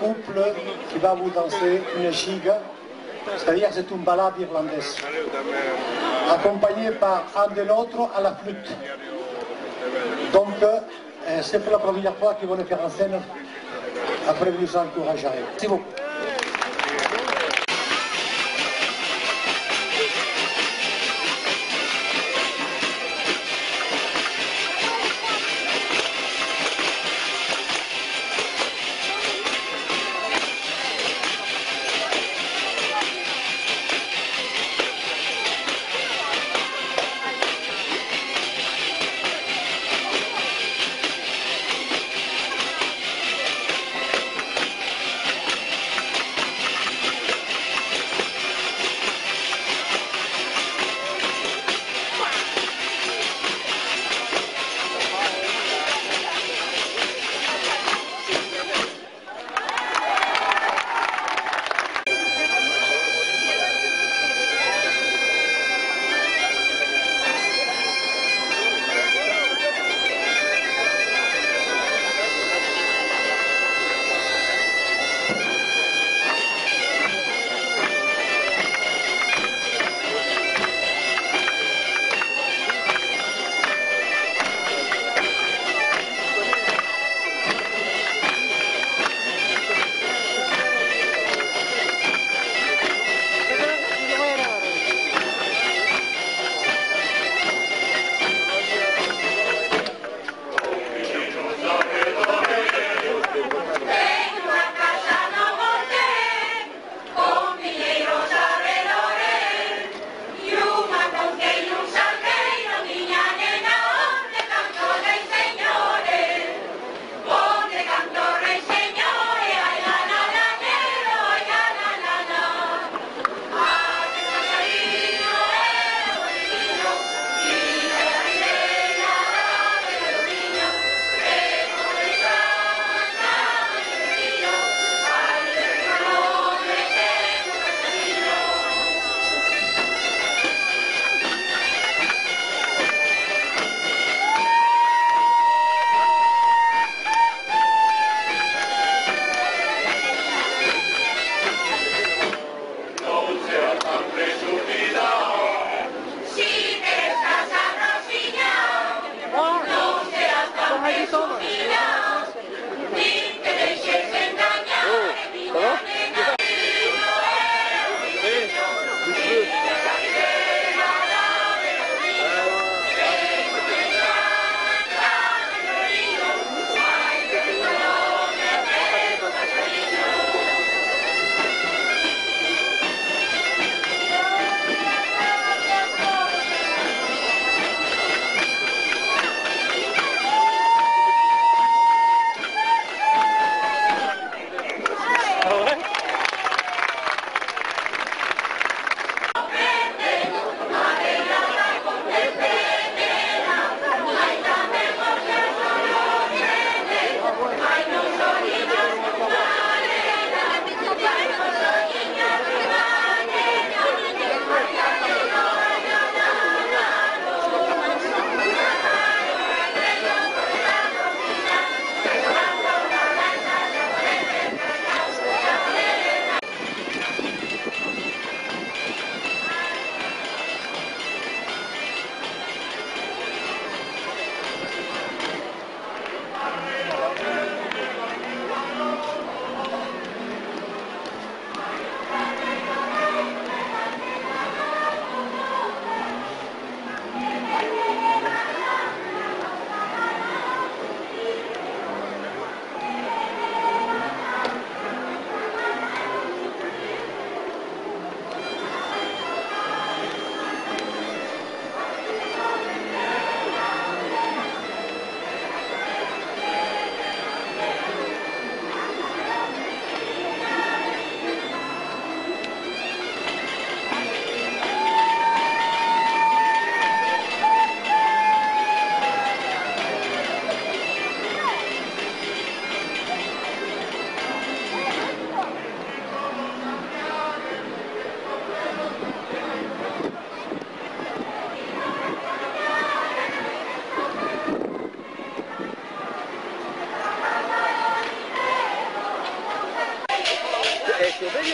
couple qui va vous danser une gigue, c'est-à-dire c'est une balade irlandaise, accompagnée par un de l'autre à la flûte. Donc euh, c'est pour la première fois qu'ils vont le faire en scène. Après, vous encouragerez. C'est vous.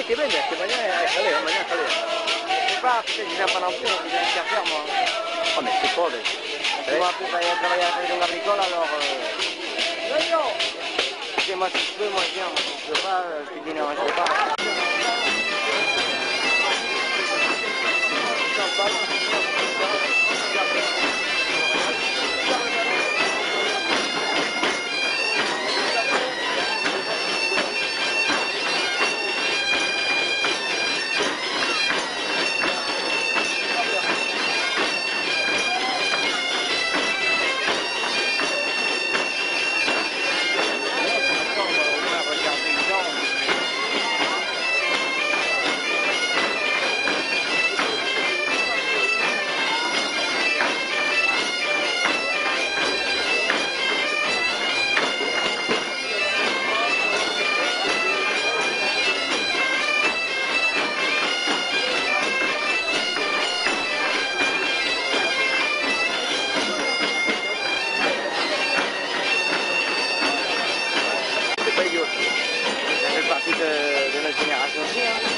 Sì, che bene, mañana è jaleo, mañana jaleo. Si fa, se bisogna un po', bisogna stare fermo. Hombre, si può. Se va a fare una bricola. No, si 还是把这个 kita dalam.